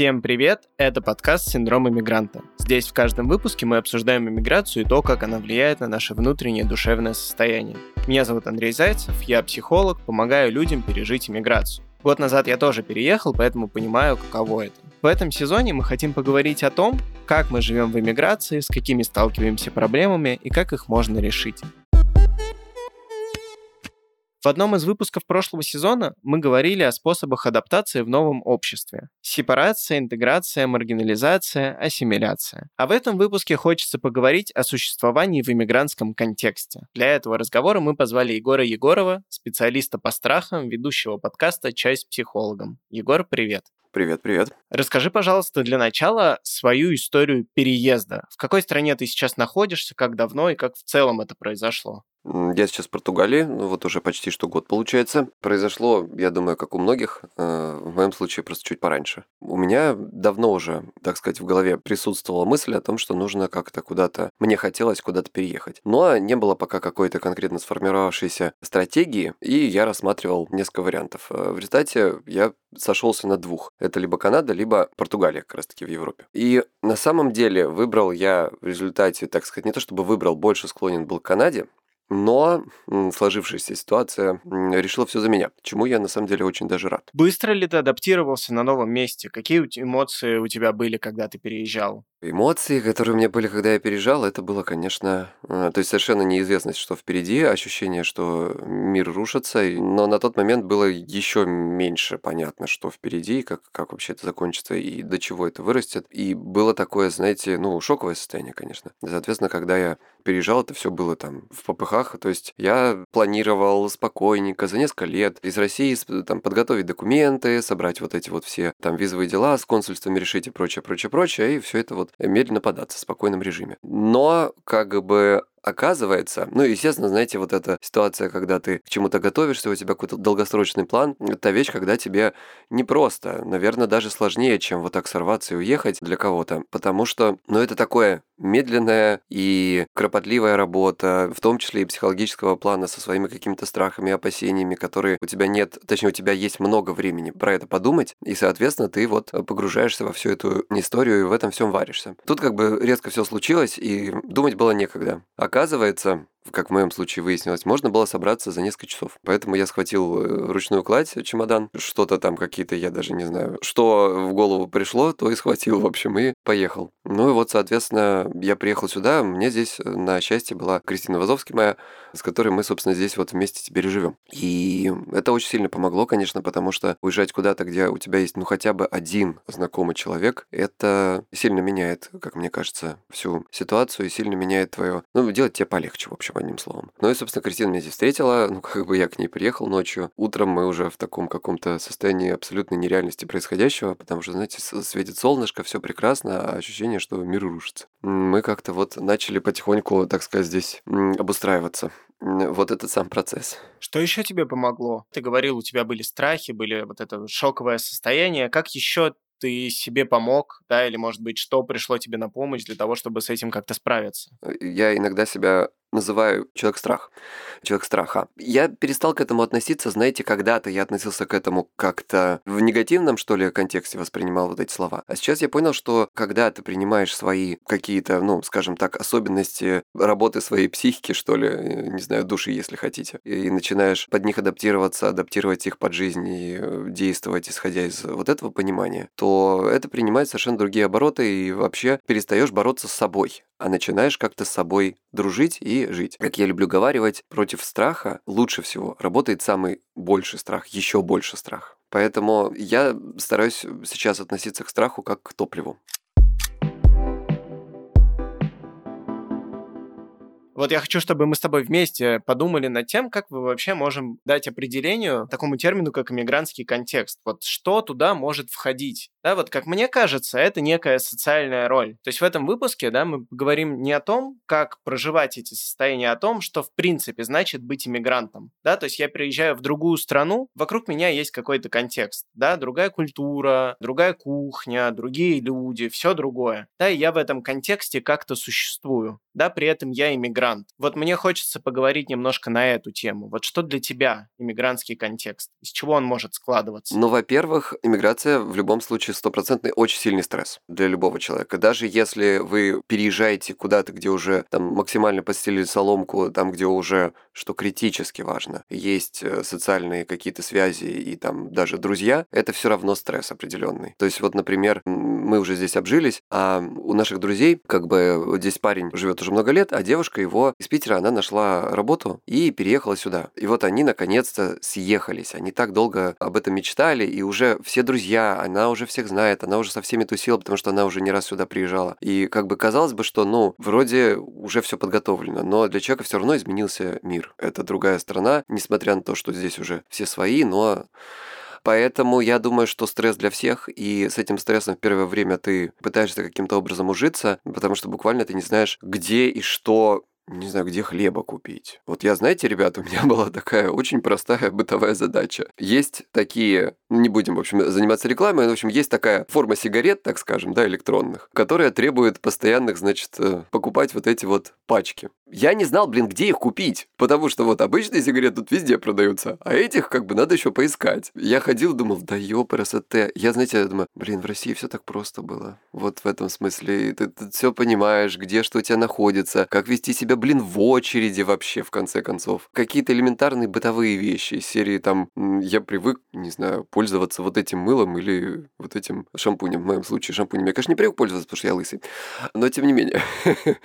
Всем привет! Это подкаст «Синдром иммигранта». Здесь в каждом выпуске мы обсуждаем иммиграцию и то, как она влияет на наше внутреннее душевное состояние. Меня зовут Андрей Зайцев, я психолог, помогаю людям пережить иммиграцию. Год назад я тоже переехал, поэтому понимаю, каково это. В этом сезоне мы хотим поговорить о том, как мы живем в иммиграции, с какими сталкиваемся проблемами и как их можно решить. В одном из выпусков прошлого сезона мы говорили о способах адаптации в новом обществе. Сепарация, интеграция, маргинализация, ассимиляция. А в этом выпуске хочется поговорить о существовании в иммигрантском контексте. Для этого разговора мы позвали Егора Егорова, специалиста по страхам, ведущего подкаста «Чай с психологом». Егор, привет. Привет, привет. Расскажи, пожалуйста, для начала свою историю переезда. В какой стране ты сейчас находишься, как давно и как в целом это произошло? Я сейчас в Португалии, ну вот уже почти что год получается. Произошло, я думаю, как у многих, э, в моем случае просто чуть пораньше. У меня давно уже, так сказать, в голове присутствовала мысль о том, что нужно как-то куда-то, мне хотелось куда-то переехать. Но не было пока какой-то конкретно сформировавшейся стратегии, и я рассматривал несколько вариантов. Э, в результате я сошелся на двух. Это либо Канада, либо Португалия, как раз таки в Европе. И на самом деле выбрал я в результате, так сказать, не то чтобы выбрал, больше склонен был к Канаде, но сложившаяся ситуация решила все за меня, чему я на самом деле очень даже рад. Быстро ли ты адаптировался на новом месте? Какие эмоции у тебя были, когда ты переезжал? Эмоции, которые у меня были, когда я переезжал, это было, конечно, э, то есть совершенно неизвестность, что впереди, ощущение, что мир рушится, но на тот момент было еще меньше понятно, что впереди, как, как вообще это закончится и до чего это вырастет. И было такое, знаете, ну, шоковое состояние, конечно. Соответственно, когда я переезжал, это все было там в попыхах, то есть я планировал спокойненько за несколько лет из России там подготовить документы, собрать вот эти вот все там визовые дела с консульствами решить и прочее, прочее, прочее, и все это вот медленно податься в спокойном режиме. Но как бы Оказывается, ну, естественно, знаете, вот эта ситуация, когда ты к чему-то готовишься, у тебя какой-то долгосрочный план, это вещь, когда тебе непросто, наверное, даже сложнее, чем вот так сорваться и уехать для кого-то, потому что, ну, это такое медленная и кропотливая работа, в том числе и психологического плана со своими какими-то страхами, опасениями, которые у тебя нет, точнее, у тебя есть много времени про это подумать, и, соответственно, ты вот погружаешься во всю эту историю и в этом всем варишься. Тут как бы резко все случилось, и думать было некогда. Оказывается, как в моем случае выяснилось, можно было собраться за несколько часов. Поэтому я схватил э, ручную кладь, чемодан, что-то там какие-то, я даже не знаю, что в голову пришло, то и схватил, в общем, и поехал. Ну и вот, соответственно, я приехал сюда, мне здесь, э, на счастье, была Кристина Вазовский моя, с которой мы, собственно, здесь вот вместе теперь живем. И это очень сильно помогло, конечно, потому что уезжать куда-то, где у тебя есть, ну, хотя бы один знакомый человек, это сильно меняет, как мне кажется, всю ситуацию и сильно меняет твое, ну, делать тебе полегче, в общем, одним словом. Ну и, собственно, Кристина меня здесь встретила, ну, как бы я к ней приехал ночью. Утром мы уже в таком каком-то состоянии абсолютной нереальности происходящего, потому что, знаете, светит солнышко, все прекрасно, а ощущение, что мир рушится. Мы как-то вот начали потихоньку, так сказать, здесь обустраиваться вот этот сам процесс. Что еще тебе помогло? Ты говорил, у тебя были страхи, были вот это шоковое состояние. Как еще ты себе помог, да, или, может быть, что пришло тебе на помощь для того, чтобы с этим как-то справиться? Я иногда себя называю человек-страх. Человек страха. Я перестал к этому относиться, знаете, когда-то я относился к этому как-то в негативном, что ли, контексте воспринимал вот эти слова. А сейчас я понял, что когда ты принимаешь свои какие-то, ну, скажем так, особенности работы своей психики, что ли, э, не знаю, души, если хотите, и начинаешь под них адаптироваться, адаптировать их под жизнь и э, действовать, исходя из вот этого понимания, то это принимает совершенно другие обороты, и вообще перестаешь бороться с собой, а начинаешь как-то с собой дружить и жить. Как я люблю говаривать, против страха лучше всего работает самый больший страх, еще больше страх. Поэтому я стараюсь сейчас относиться к страху как к топливу. Вот я хочу, чтобы мы с тобой вместе подумали над тем, как мы вообще можем дать определению такому термину, как иммигрантский контекст. Вот что туда может входить? Да, вот как мне кажется, это некая социальная роль. То есть в этом выпуске, да, мы говорим не о том, как проживать эти состояния, а о том, что в принципе значит быть иммигрантом. Да, то есть я приезжаю в другую страну, вокруг меня есть какой-то контекст, да, другая культура, другая кухня, другие люди, все другое. Да, и я в этом контексте как-то существую. да, при этом я иммигрант. Вот мне хочется поговорить немножко на эту тему. Вот что для тебя иммигрантский контекст? Из чего он может складываться? Ну, во-первых, иммиграция в любом случае стопроцентный очень сильный стресс для любого человека. Даже если вы переезжаете куда-то, где уже там максимально постелили соломку, там, где уже, что критически важно, есть э, социальные какие-то связи и там даже друзья, это все равно стресс определенный. То есть вот, например, мы уже здесь обжились, а у наших друзей, как бы здесь парень живет уже много лет, а девушка его из Питера, она нашла работу и переехала сюда. И вот они наконец-то съехались. Они так долго об этом мечтали, и уже все друзья, она уже всех знает, она уже со всеми тусила, потому что она уже не раз сюда приезжала. И как бы казалось бы, что, ну, вроде уже все подготовлено, но для человека все равно изменился мир. Это другая страна, несмотря на то, что здесь уже все свои, но Поэтому я думаю, что стресс для всех, и с этим стрессом в первое время ты пытаешься каким-то образом ужиться, потому что буквально ты не знаешь, где и что не знаю, где хлеба купить. Вот я, знаете, ребята, у меня была такая очень простая бытовая задача. Есть такие, не будем, в общем, заниматься рекламой, но, в общем, есть такая форма сигарет, так скажем, да, электронных, которая требует постоянных, значит, э, покупать вот эти вот пачки. Я не знал, блин, где их купить, потому что вот обычные сигареты тут везде продаются, а этих как бы надо еще поискать. Я ходил, думал, да ёпрст, я, знаете, я думаю, блин, в России все так просто было. Вот в этом смысле, ты, ты все понимаешь, где что у тебя находится, как вести себя блин, в очереди вообще, в конце концов. Какие-то элементарные бытовые вещи из серии там, я привык, не знаю, пользоваться вот этим мылом или вот этим шампунем. В моем случае шампунем я, конечно, не привык пользоваться, потому что я лысый. Но тем не менее.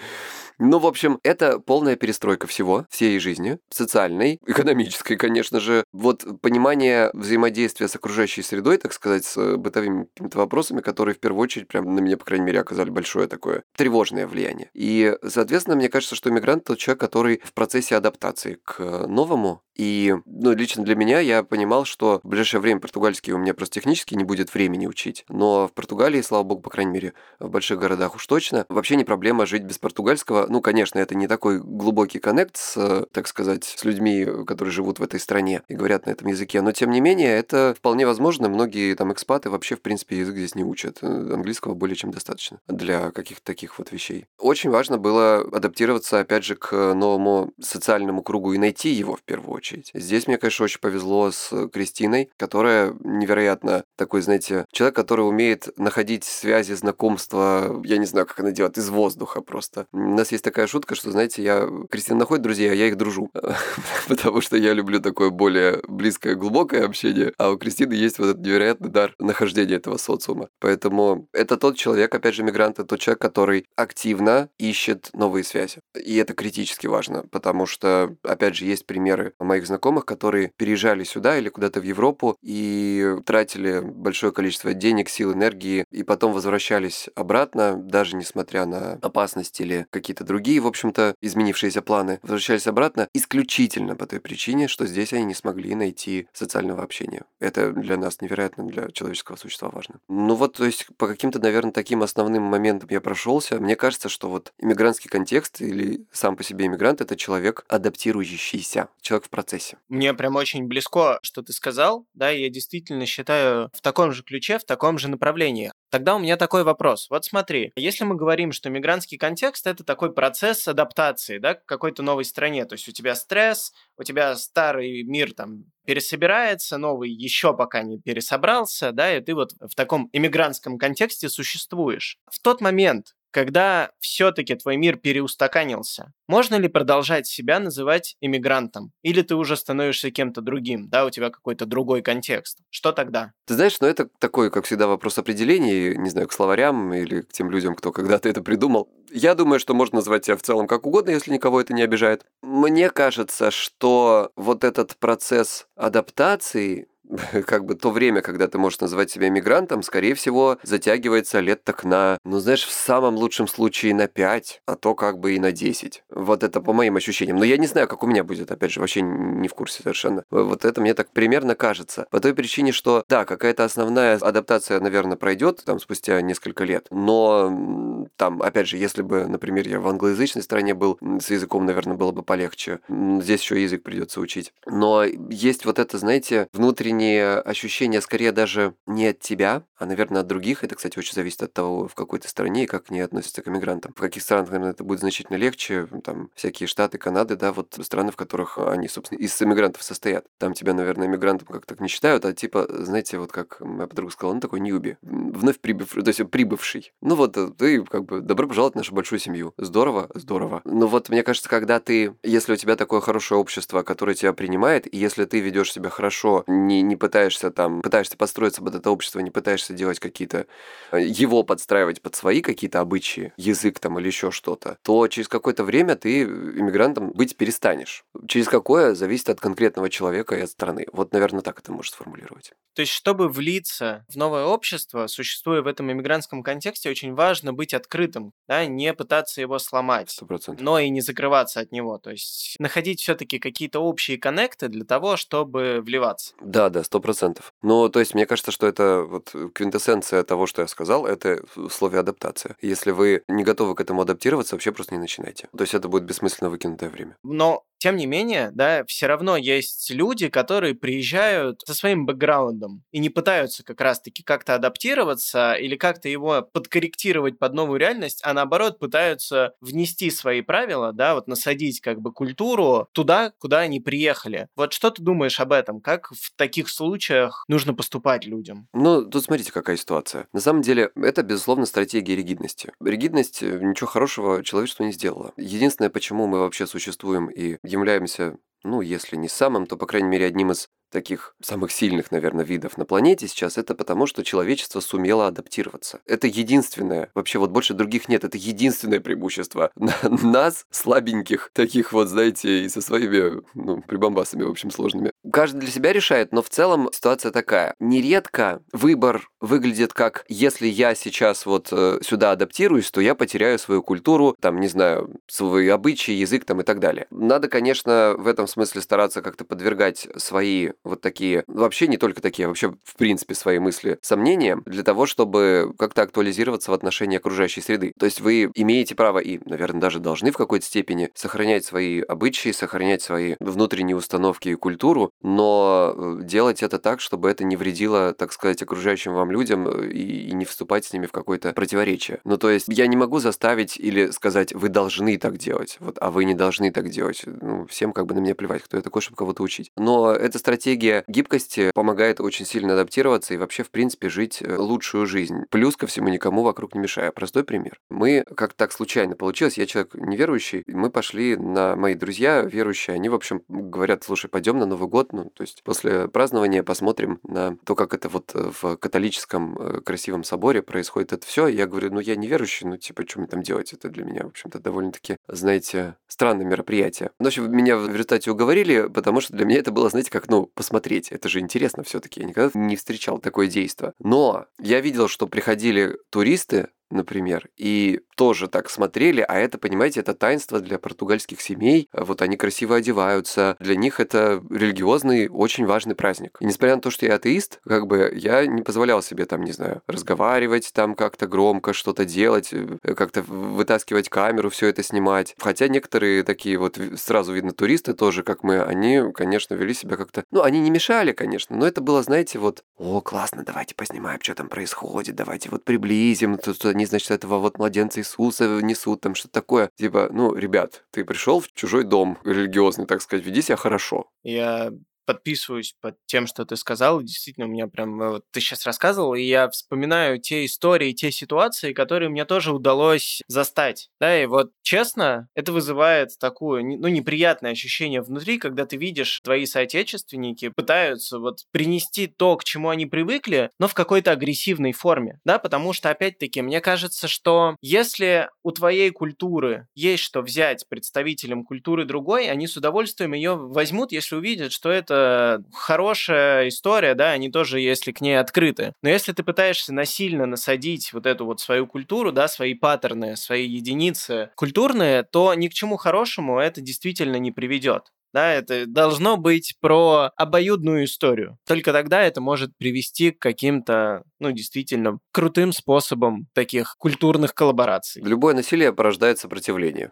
Ну, в общем, это полная перестройка всего, всей жизни, социальной, экономической, конечно же. Вот понимание взаимодействия с окружающей средой, так сказать, с бытовыми какими-то вопросами, которые в первую очередь прям на меня, по крайней мере, оказали большое такое тревожное влияние. И, соответственно, мне кажется, что мигрант тот человек, который в процессе адаптации к новому, и, ну, лично для меня я понимал, что в ближайшее время португальский у меня просто технически не будет времени учить. Но в Португалии, слава богу, по крайней мере, в больших городах уж точно, вообще не проблема жить без португальского. Ну, конечно, это не такой глубокий коннект с, так сказать, с людьми, которые живут в этой стране и говорят на этом языке. Но, тем не менее, это вполне возможно. Многие там экспаты вообще, в принципе, язык здесь не учат. Английского более чем достаточно для каких-то таких вот вещей. Очень важно было адаптироваться, опять же, к новому социальному кругу и найти его в первую очередь очередь. Здесь мне, конечно, очень повезло с Кристиной, которая невероятно такой, знаете, человек, который умеет находить связи, знакомства, я не знаю, как она делает, из воздуха просто. У нас есть такая шутка, что, знаете, я... Кристина находит друзей, а я их дружу. Потому что я люблю такое более близкое, глубокое общение, а у Кристины есть вот этот невероятный дар нахождения этого социума. Поэтому это тот человек, опять же, мигрант, это тот человек, который активно ищет новые связи. И это критически важно, потому что, опять же, есть примеры моих знакомых, которые переезжали сюда или куда-то в Европу и тратили большое количество денег, сил, энергии, и потом возвращались обратно, даже несмотря на опасности или какие-то другие, в общем-то, изменившиеся планы, возвращались обратно исключительно по той причине, что здесь они не смогли найти социального общения. Это для нас невероятно, для человеческого существа важно. Ну вот, то есть по каким-то, наверное, таким основным моментам я прошелся. Мне кажется, что вот иммигрантский контекст или сам по себе иммигрант — это человек адаптирующийся, человек в процессе процессе. Мне прям очень близко, что ты сказал, да, я действительно считаю в таком же ключе, в таком же направлении. Тогда у меня такой вопрос. Вот смотри, если мы говорим, что мигрантский контекст – это такой процесс адаптации, да, к какой-то новой стране, то есть у тебя стресс, у тебя старый мир там пересобирается, новый еще пока не пересобрался, да, и ты вот в таком иммигрантском контексте существуешь. В тот момент, когда все-таки твой мир переустаканился, можно ли продолжать себя называть иммигрантом? Или ты уже становишься кем-то другим, да, у тебя какой-то другой контекст? Что тогда? Ты знаешь, ну это такой, как всегда, вопрос определений, не знаю, к словарям или к тем людям, кто когда-то это придумал. Я думаю, что можно назвать себя в целом как угодно, если никого это не обижает. Мне кажется, что вот этот процесс адаптации как бы то время, когда ты можешь называть себя мигрантом, скорее всего, затягивается лет так на, ну, знаешь, в самом лучшем случае на 5, а то как бы и на 10. Вот это по моим ощущениям. Но я не знаю, как у меня будет, опять же, вообще не в курсе совершенно. Вот это мне так примерно кажется. По той причине, что, да, какая-то основная адаптация, наверное, пройдет там спустя несколько лет, но там, опять же, если бы, например, я в англоязычной стране был, с языком, наверное, было бы полегче. Здесь еще язык придется учить. Но есть вот это, знаете, внутренний ощущение скорее даже не от тебя, а, наверное, от других. Это, кстати, очень зависит от того, в какой то стране и как они относятся к иммигрантам. В каких странах, наверное, это будет значительно легче. Там всякие штаты, Канады, да, вот страны, в которых они, собственно, из иммигрантов состоят. Там тебя, наверное, иммигрантом как так не считают, а типа, знаете, вот как моя подруга сказала, он такой ньюби, вновь прибывший, то есть прибывший. Ну вот, э, ты как бы добро пожаловать в нашу большую семью. Здорово, здорово. Но вот мне кажется, когда ты, если у тебя такое хорошее общество, которое тебя принимает, и если ты ведешь себя хорошо, не, не пытаешься там, пытаешься построиться под это общество, не пытаешься делать какие-то, э, его подстраивать под свои какие-то обычаи, язык там или еще что-то, то через какое-то время ты иммигрантом быть перестанешь. Через какое зависит от конкретного человека и от страны. Вот, наверное, так это можно сформулировать. То есть, чтобы влиться в новое общество, существуя в этом иммигрантском контексте, очень важно быть открытым, да, не пытаться его сломать, 100%. но и не закрываться от него. То есть, находить все-таки какие-то общие коннекты для того, чтобы вливаться. Да, да, сто процентов. Но, то есть, мне кажется, что это вот квинтэссенция того, что я сказал, это слове адаптация. Если вы не готовы к этому адаптироваться, вообще просто не начинайте. То есть, это будет бессмысленно выкинутое время. Но тем не менее, да, все равно есть люди, которые приезжают со своим бэкграундом и не пытаются как раз-таки как-то адаптироваться или как-то его подкорректировать под новую реальность, а наоборот пытаются внести свои правила, да, вот насадить как бы культуру туда, куда они приехали. Вот что ты думаешь об этом? Как в таких случаях нужно поступать людям? Ну, тут смотрите, какая ситуация. На самом деле, это, безусловно, стратегия ригидности. Ригидность э, ничего хорошего человечеству не сделала. Единственное, почему мы вообще существуем и являемся, ну, если не самым, то, по крайней мере, одним из таких самых сильных, наверное, видов на планете сейчас, это потому, что человечество сумело адаптироваться. Это единственное, вообще вот больше других нет, это единственное преимущество нас, слабеньких, таких вот, знаете, и со своими, ну, прибамбасами, в общем, сложными. Каждый для себя решает, но в целом ситуация такая. Нередко выбор выглядит как, если я сейчас вот э, сюда адаптируюсь, то я потеряю свою культуру, там, не знаю, свои обычаи, язык там и так далее. Надо, конечно, в этом смысле стараться как-то подвергать свои вот такие, вообще не только такие, а вообще в принципе свои мысли, сомнения, для того, чтобы как-то актуализироваться в отношении окружающей среды. То есть вы имеете право и, наверное, даже должны в какой-то степени сохранять свои обычаи, сохранять свои внутренние установки и культуру, но э, делать это так, чтобы это не вредило, так сказать, окружающим вам людям э, и, и не вступать с ними в какое-то противоречие. Ну, то есть я не могу заставить или сказать, вы должны так делать, вот, а вы не должны так делать. Ну, всем как бы на меня плевать, кто я такой, чтобы кого-то учить. Но эта стратегия стратегия гибкости помогает очень сильно адаптироваться и вообще, в принципе, жить э, лучшую жизнь. Плюс ко всему никому вокруг не мешая. Простой пример. Мы, как так случайно получилось, я человек неверующий, мы пошли на мои друзья верующие, они, в общем, говорят, слушай, пойдем на Новый год, ну, то есть после празднования посмотрим на то, как это вот э, в католическом э, красивом соборе происходит это все. Я говорю, ну, я неверующий, ну, типа, что мне там делать? Это для меня, в общем-то, довольно-таки, знаете, странное мероприятие. Но, в общем, меня в результате уговорили, потому что для меня это было, знаете, как, ну, посмотреть. Это же интересно все-таки. Я никогда не встречал такое действие. Но я видел, что приходили туристы, например, и тоже так смотрели, а это, понимаете, это таинство для португальских семей, вот они красиво одеваются, для них это религиозный, очень важный праздник. И несмотря на то, что я атеист, как бы я не позволял себе там, не знаю, разговаривать там как-то громко, что-то делать, э, как-то вытаскивать камеру, все это снимать. Хотя некоторые такие вот сразу видно туристы тоже, как мы, они, конечно, вели себя как-то, ну, они не мешали, конечно, но это было, знаете, вот, о, классно, давайте поснимаем, что там происходит, давайте вот приблизим, тут они, значит, этого вот младенца Иисуса несут, там что-то такое. Типа, ну, ребят, ты пришел в чужой дом религиозный, так сказать, веди себя хорошо. Я подписываюсь под тем, что ты сказал. Действительно, у меня прям... Э, вот ты сейчас рассказывал, и я вспоминаю те истории, те ситуации, которые мне тоже удалось застать. Да, и вот честно, это вызывает такое, ну, неприятное ощущение внутри, когда ты видишь, твои соотечественники пытаются вот принести то, к чему они привыкли, но в какой-то агрессивной форме, да, потому что, опять-таки, мне кажется, что если у твоей культуры есть что взять представителям культуры другой, они с удовольствием ее возьмут, если увидят, что это это хорошая история, да, они тоже, если к ней открыты. Но если ты пытаешься насильно насадить вот эту вот свою культуру, да, свои паттерны, свои единицы культурные, то ни к чему хорошему это действительно не приведет. Да, это должно быть про обоюдную историю. Только тогда это может привести к каким-то, ну, действительно крутым способам таких культурных коллабораций. Любое насилие порождает сопротивление.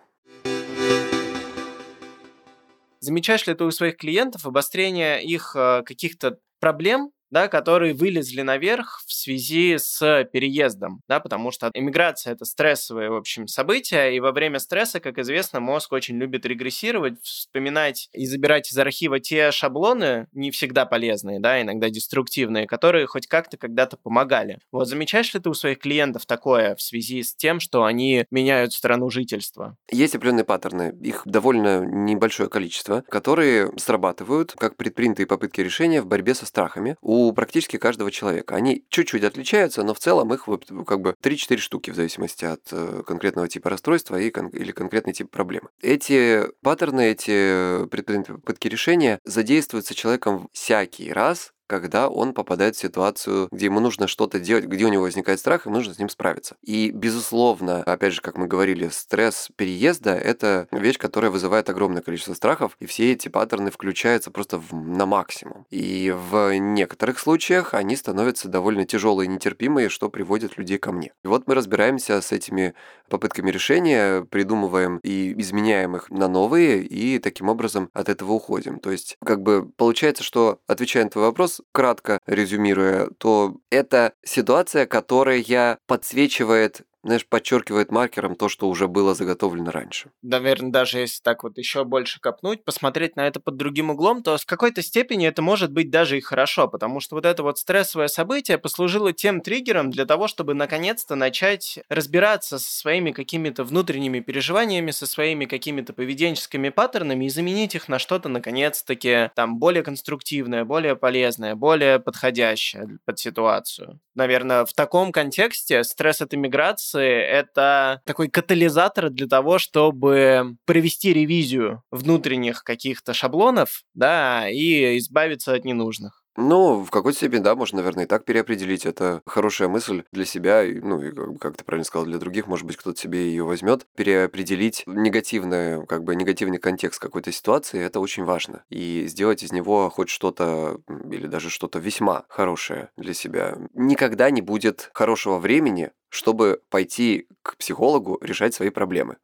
Замечаешь ли ты у своих клиентов обострение их э, каких-то проблем, да, которые вылезли наверх в связи с переездом, да, потому что иммиграция это стрессовое, в общем, событие, и во время стресса, как известно, мозг очень любит регрессировать, вспоминать и забирать из архива те шаблоны, не всегда полезные, да, иногда деструктивные, которые хоть как-то когда-то помогали. Вот замечаешь ли ты у своих клиентов такое в связи с тем, что они меняют страну жительства? Есть определенные паттерны, их довольно небольшое количество, которые срабатывают как предпринятые попытки решения в борьбе со страхами. У у практически каждого человека. Они чуть-чуть отличаются, но в целом их как бы 3-4 штуки в зависимости от э, конкретного типа расстройства и или конкретный тип проблемы. Эти паттерны, эти предпринятые попытки решения задействуются человеком всякий раз, когда он попадает в ситуацию, где ему нужно что-то делать, где у него возникает страх, и нужно с ним справиться. И, безусловно, опять же, как мы говорили, стресс переезда – это вещь, которая вызывает огромное количество страхов, и все эти паттерны включаются просто в, на максимум. И в некоторых случаях они становятся довольно тяжелые и нетерпимые, что приводит людей ко мне. И вот мы разбираемся с этими попытками решения, придумываем и изменяем их на новые, и таким образом от этого уходим. То есть, как бы получается, что, отвечая на твой вопрос, кратко резюмируя, то это ситуация, которая подсвечивает знаешь, подчеркивает маркером то, что уже было заготовлено раньше. Наверное, даже если так вот еще больше копнуть, посмотреть на это под другим углом, то с какой-то степени это может быть даже и хорошо, потому что вот это вот стрессовое событие послужило тем триггером для того, чтобы наконец-то начать разбираться со своими какими-то внутренними переживаниями, со своими какими-то поведенческими паттернами и заменить их на что-то, наконец-таки, там, более конструктивное, более полезное, более подходящее под ситуацию. Наверное, в таком контексте стресс от иммиграции информации — это такой катализатор для того, чтобы провести ревизию внутренних каких-то шаблонов, да, и избавиться от ненужных. Ну, в какой-то степени, да, можно, наверное, и так переопределить. Это хорошая мысль для себя, ну, и, как ты правильно сказал, для других, может быть, кто-то себе ее возьмет. Переопределить негативный, как бы, негативный контекст какой-то ситуации, это очень важно. И сделать из него хоть что-то, или даже что-то весьма хорошее для себя. Никогда не будет хорошего времени, чтобы пойти к психологу решать свои проблемы.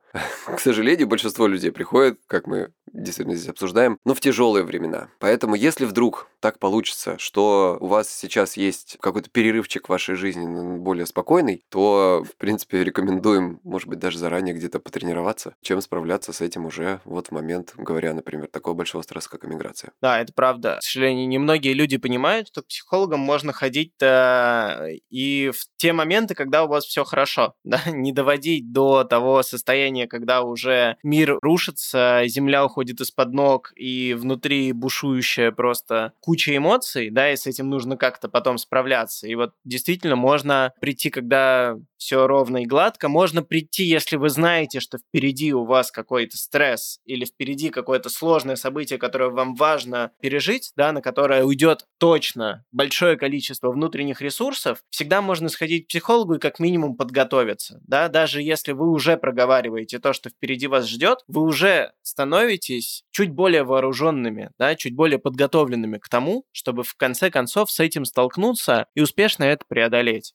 К сожалению, большинство людей приходят, как мы действительно здесь обсуждаем, но в тяжелые времена. Поэтому, если вдруг так получится, что у вас сейчас есть какой-то перерывчик в вашей жизни более спокойный, то, в принципе, рекомендуем, может быть, даже заранее где-то потренироваться, чем справляться с этим уже вот в момент, говоря, например, такого большого стресса, как иммиграция. Да, это правда. К сожалению, немногие люди понимают, что к психологам можно ходить и в те моменты, когда у вас все хорошо, да, не доводить до того состояния, когда уже мир рушится, земля уходит из-под ног, и внутри бушующая просто куча эмоций, да, и с этим нужно как-то потом справляться. И вот действительно можно прийти, когда все ровно и гладко, можно прийти, если вы знаете, что впереди у вас какой-то стресс или впереди какое-то сложное событие, которое вам важно пережить, да, на которое уйдет точно большое количество внутренних ресурсов, всегда можно сходить к психологу и как минимум подготовиться, да, даже если вы уже проговариваете то, что впереди вас ждет, вы уже становитесь чуть более вооруженными, да, чуть более подготовленными к тому, чтобы в конце концов с этим столкнуться и успешно это преодолеть.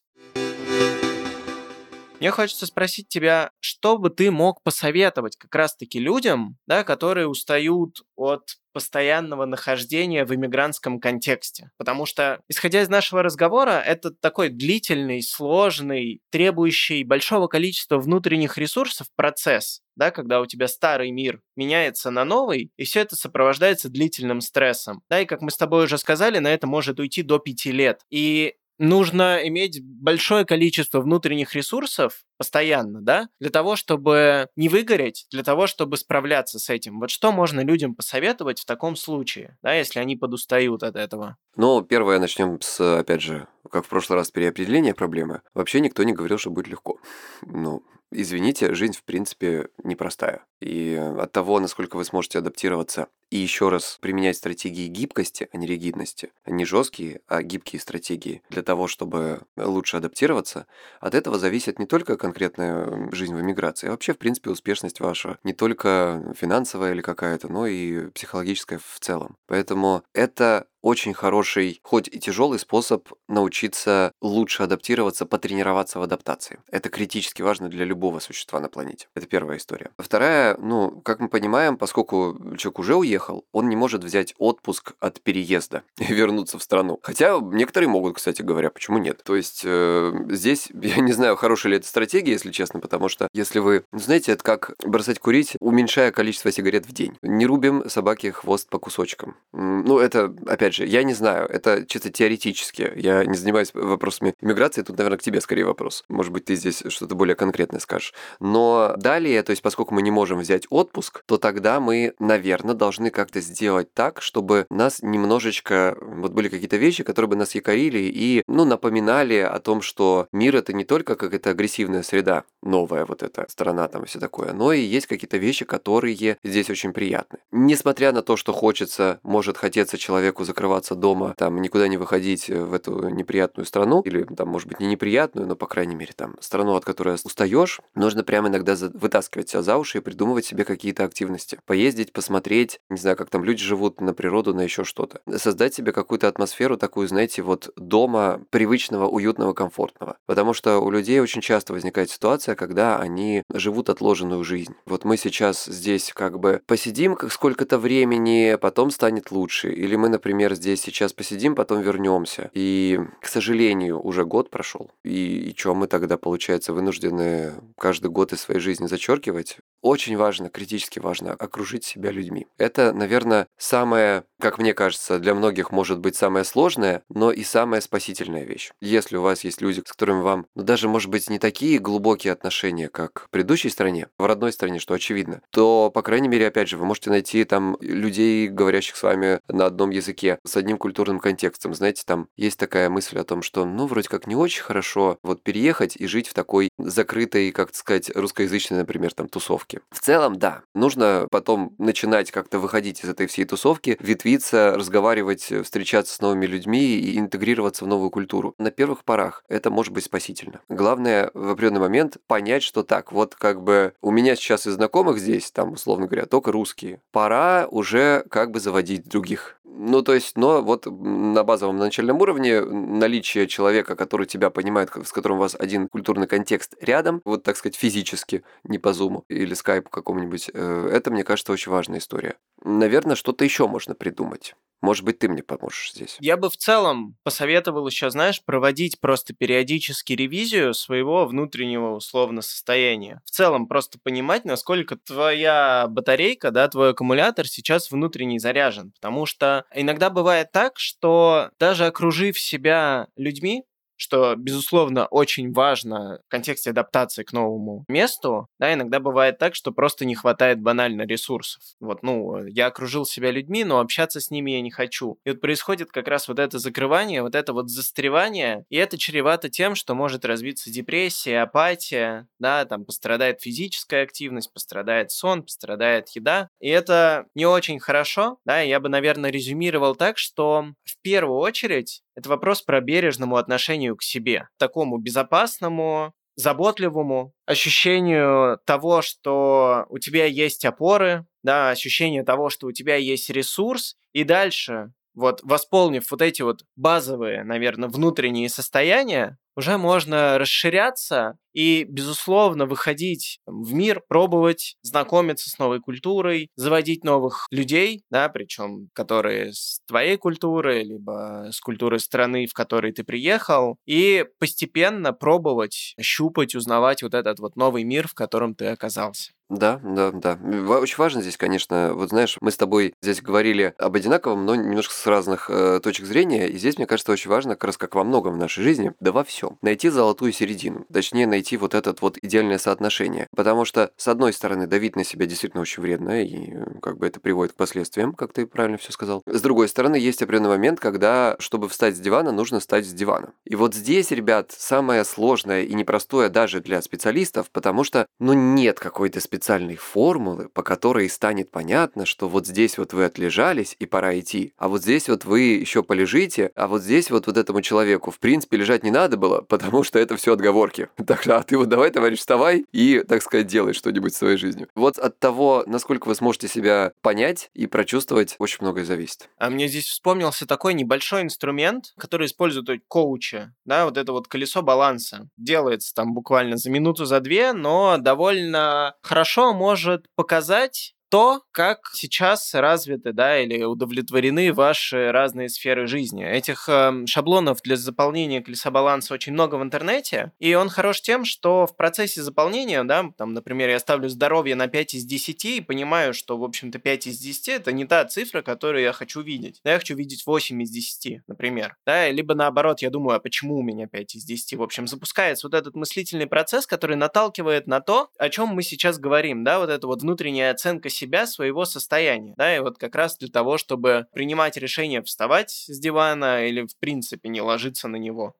Мне хочется спросить тебя, что бы ты мог посоветовать как раз-таки людям, да, которые устают от постоянного нахождения в иммигрантском контексте. Потому что, исходя из нашего разговора, это такой длительный, сложный, требующий большого количества внутренних ресурсов процесс, да, когда у тебя старый мир меняется на новый, и все это сопровождается длительным стрессом. Да, и как мы с тобой уже сказали, на это может уйти до пяти лет. И нужно иметь большое количество внутренних ресурсов постоянно, да, для того, чтобы не выгореть, для того, чтобы справляться с этим. Вот что можно людям посоветовать в таком случае, да, если они подустают от этого? Ну, первое, начнем с, опять же, как в прошлый раз, переопределения проблемы. Вообще никто не говорил, что будет легко. Ну, извините, жизнь, в принципе, непростая. И от того, насколько вы сможете адаптироваться и еще раз применять стратегии гибкости, а не ригидности, не жесткие, а гибкие стратегии для того, чтобы лучше адаптироваться, от этого зависит не только конкретная жизнь в эмиграции, а вообще, в принципе, успешность ваша, не только финансовая или какая-то, но и психологическая в целом. Поэтому это очень хороший, хоть и тяжелый способ научиться лучше адаптироваться, потренироваться в адаптации. Это критически важно для любого существа на планете. Это первая история. Вторая, ну, как мы понимаем, поскольку человек уже уехал, приехал, он не может взять отпуск от переезда и вернуться в страну. Хотя некоторые могут, кстати говоря, почему нет? То есть э, здесь, я не знаю, хорошая ли это стратегия, если честно, потому что если вы, ну, знаете, это как бросать курить, уменьшая количество сигарет в день. Не рубим собаке хвост по кусочкам. Ну, это, опять же, я не знаю, это чисто теоретически. Я не занимаюсь вопросами иммиграции, тут, наверное, к тебе скорее вопрос. Может быть, ты здесь что-то более конкретное скажешь. Но далее, то есть, поскольку мы не можем взять отпуск, то тогда мы, наверное, должны как-то сделать так, чтобы нас немножечко... Вот были какие-то вещи, которые бы нас якорили и, ну, напоминали о том, что мир — это не только как это агрессивная среда, новая вот эта сторона там и все такое, но и есть какие-то вещи, которые здесь очень приятны. Несмотря на то, что хочется, может хотеться человеку закрываться дома, там, никуда не выходить в эту неприятную страну, или там, может быть, не неприятную, но, по крайней мере, там, страну, от которой устаешь, нужно прямо иногда вытаскивать себя за уши и придумывать себе какие-то активности. Поездить, посмотреть, не знаю, как там люди живут, на природу, на еще что-то. Создать себе какую-то атмосферу такую, знаете, вот дома привычного, уютного, комфортного. Потому что у людей очень часто возникает ситуация, когда они живут отложенную жизнь. Вот мы сейчас здесь как бы посидим как сколько-то времени, потом станет лучше. Или мы, например, здесь сейчас посидим, потом вернемся. И, к сожалению, уже год прошел. И, и что мы тогда, получается, вынуждены каждый год из своей жизни зачеркивать? Очень важно, критически важно окружить себя людьми. Это, наверное, самое, как мне кажется, для многих может быть самое сложное, но и самая спасительная вещь. Если у вас есть люди, с которыми вам, ну даже, может быть, не такие глубокие отношения, как в предыдущей стране, в родной стране, что очевидно, то, по крайней мере, опять же, вы можете найти там людей, говорящих с вами на одном языке, с одним культурным контекстом. Знаете, там есть такая мысль о том, что, ну, вроде как не очень хорошо вот переехать и жить в такой закрытой, как сказать, русскоязычной, например, там, тусовке. В целом, да, нужно потом начинать как-то выходить из этой всей тусовки, ветвиться, разговаривать, встречаться с новыми людьми и интегрироваться в новую культуру. На первых порах это может быть спасительно. Главное в определенный момент понять, что так, вот как бы у меня сейчас из знакомых здесь, там, условно говоря, только русские. Пора уже как бы заводить других. Ну, то есть, но вот на базовом начальном уровне наличие человека, который тебя понимает, с которым у вас один культурный контекст рядом, вот, так сказать, физически, не по зуму или скайпу какому-нибудь, э, это, мне кажется, очень важная история. Наверное, что-то еще можно придумать. Может быть, ты мне поможешь здесь. Я бы в целом посоветовал еще, знаешь, проводить просто периодически ревизию своего внутреннего условно состояния. В целом просто понимать, насколько твоя батарейка, да, твой аккумулятор сейчас внутренний заряжен. Потому что иногда бывает так, что даже окружив себя людьми, что, безусловно, очень важно в контексте адаптации к новому месту, да, иногда бывает так, что просто не хватает банально ресурсов. Вот, ну, я окружил себя людьми, но общаться с ними я не хочу. И вот происходит как раз вот это закрывание, вот это вот застревание, и это чревато тем, что может развиться депрессия, апатия, да, там пострадает физическая активность, пострадает сон, пострадает еда, и это не очень хорошо, да, я бы, наверное, резюмировал так, что в первую очередь это вопрос про бережному отношению к себе, такому безопасному, заботливому, ощущению того, что у тебя есть опоры, да, ощущение того, что у тебя есть ресурс, и дальше, вот восполнив вот эти вот базовые, наверное, внутренние состояния, уже можно расширяться и, безусловно, выходить в мир, пробовать, знакомиться с новой культурой, заводить новых людей, да, причем которые с твоей культуры, либо с культуры страны, в которой ты приехал, и постепенно пробовать, щупать, узнавать вот этот вот новый мир, в котором ты оказался. Да, да, да. Очень важно здесь, конечно, вот знаешь, мы с тобой здесь говорили об одинаковом, но немножко с разных э, точек зрения, и здесь, мне кажется, очень важно, как раз как во многом в нашей жизни, да во всем, найти золотую середину, точнее, найти вот этот вот идеальное соотношение. Потому что, с одной стороны, давить на себя действительно очень вредно, и э, как бы это приводит к последствиям, как ты правильно все сказал. С другой стороны, есть определенный момент, когда, чтобы встать с дивана, нужно встать с дивана. И вот здесь, ребят, самое сложное и непростое даже для специалистов, потому что, ну, нет какой-то специальной формулы, по которой станет понятно, что вот здесь вот вы отлежались и пора идти, а вот здесь вот вы еще полежите, а вот здесь вот вот этому человеку в принципе лежать не надо было, потому что это все отговорки. Так что, а ты вот давай, товарищ, вставай и, так сказать, делай что-нибудь своей жизни. Вот от того, насколько вы сможете себя понять и прочувствовать, очень многое зависит. А мне здесь вспомнился такой небольшой инструмент, который используют коучи, да, вот это вот колесо баланса. Делается там буквально за минуту, за две, но довольно хорошо может показать то, как сейчас развиты, да, или удовлетворены ваши разные сферы жизни. Этих э, шаблонов для заполнения колеса баланса очень много в интернете, и он хорош тем, что в процессе заполнения, да, там, например, я ставлю здоровье на 5 из 10 и понимаю, что, в общем-то, 5 из 10 это не та цифра, которую я хочу видеть. Да, я хочу видеть 8 из 10, например. Да, либо наоборот, я думаю, а почему у меня 5 из 10? В общем, запускается вот этот мыслительный процесс, который наталкивает на то, о чем мы сейчас говорим, да, вот эта вот внутренняя оценка себя своего состояния. Да, и вот как раз для того, чтобы принимать решение вставать с дивана или в принципе не ложиться на него.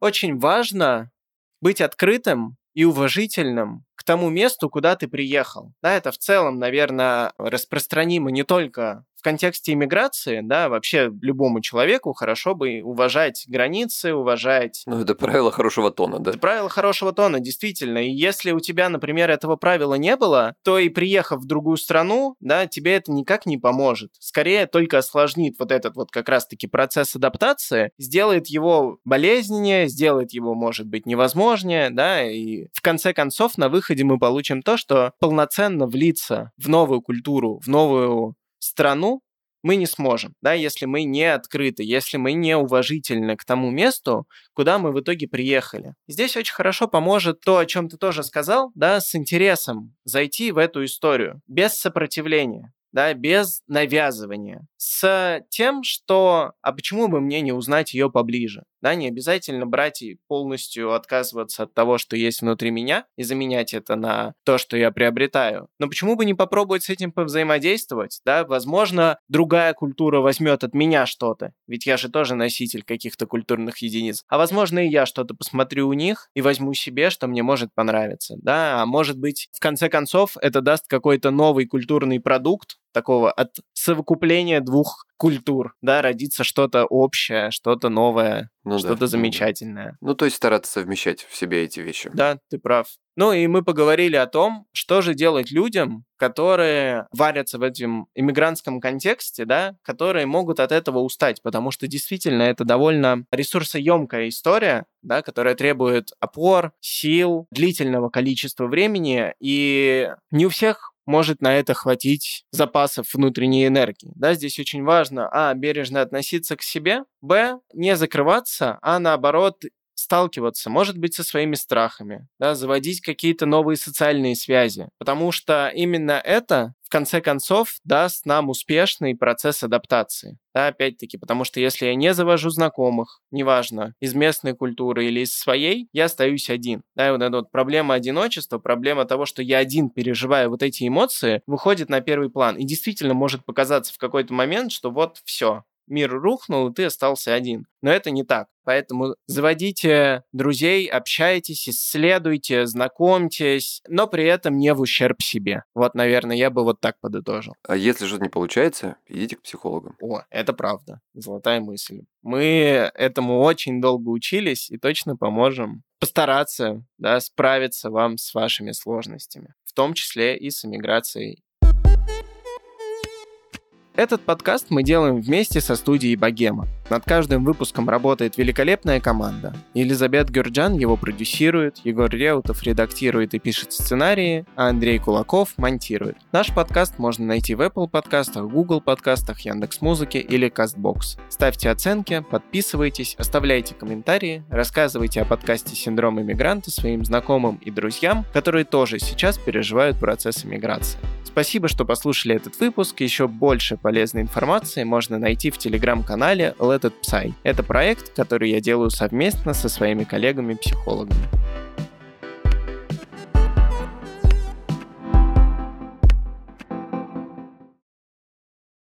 Очень важно быть открытым и уважительным к тому месту, куда ты приехал. Да, это в целом, наверное, распространимо не только в контексте иммиграции, да, вообще любому человеку хорошо бы уважать границы, уважать... Ну, это правило хорошего тона, да? Это правило хорошего тона, действительно. И если у тебя, например, этого правила не было, то и приехав в другую страну, да, тебе это никак не поможет. Скорее, только осложнит вот этот вот как раз-таки процесс адаптации, сделает его болезненнее, сделает его, может быть, невозможнее, да, и в конце концов на выходе мы получим то, что полноценно влиться в новую культуру, в новую страну мы не сможем, да, если мы не открыты, если мы не уважительны к тому месту, куда мы в итоге приехали. Здесь очень хорошо поможет то, о чем ты тоже сказал, да, с интересом зайти в эту историю, без сопротивления да, без навязывания, с тем, что «а почему бы мне не узнать ее поближе?» Да, не обязательно брать и полностью отказываться от того, что есть внутри меня, и заменять это на то, что я приобретаю. Но почему бы не попробовать с этим повзаимодействовать? Да? Возможно, другая культура возьмет от меня что-то, ведь я же тоже носитель каких-то культурных единиц. А возможно, и я что-то посмотрю у них и возьму себе, что мне может понравиться. Да? А может быть, в конце концов, это даст какой-то новый культурный продукт, такого от совокупления двух культур, да, родится что-то общее, что-то новое, ну, что-то да, замечательное. Ну, то есть стараться совмещать в себе эти вещи. Да, ты прав. Ну и мы поговорили о том, что же делать людям, которые варятся в этом иммигрантском контексте, да, которые могут от этого устать, потому что действительно это довольно ресурсоемкая история, да, которая требует опор, сил, длительного количества времени, и не у всех может на это хватить запасов внутренней энергии. Да, здесь очень важно, а, бережно относиться к себе, б, не закрываться, а наоборот сталкиваться, может быть, со своими страхами, да, заводить какие-то новые социальные связи, потому что именно это в конце концов даст нам успешный процесс адаптации. Да, опять-таки, потому что если я не завожу знакомых, неважно, из местной культуры или из своей, я остаюсь один. Да, и вот эта вот проблема одиночества, проблема того, что я один переживаю вот эти эмоции, выходит на первый план. И действительно может показаться в какой-то момент, что вот все, мир рухнул, и ты остался один. Но это не так. Поэтому заводите друзей, общайтесь, исследуйте, знакомьтесь, но при этом не в ущерб себе. Вот, наверное, я бы вот так подытожил. А если что-то не получается, идите к психологам. О, это правда. Золотая мысль. Мы этому очень долго учились и точно поможем постараться да, справиться вам с вашими сложностями, в том числе и с эмиграцией этот подкаст мы делаем вместе со студией Богема. Над каждым выпуском работает великолепная команда. Елизабет Гюрджан его продюсирует, Егор Реутов редактирует и пишет сценарии, а Андрей Кулаков монтирует. Наш подкаст можно найти в Apple подкастах, Google подкастах, Яндекс.Музыке или Castbox. Ставьте оценки, подписывайтесь, оставляйте комментарии, рассказывайте о подкасте «Синдром иммигранта» своим знакомым и друзьям, которые тоже сейчас переживают процесс иммиграции. Спасибо, что послушали этот выпуск. Еще больше полезной информации можно найти в телеграм-канале It Psy. Это проект, который я делаю совместно со своими коллегами-психологами.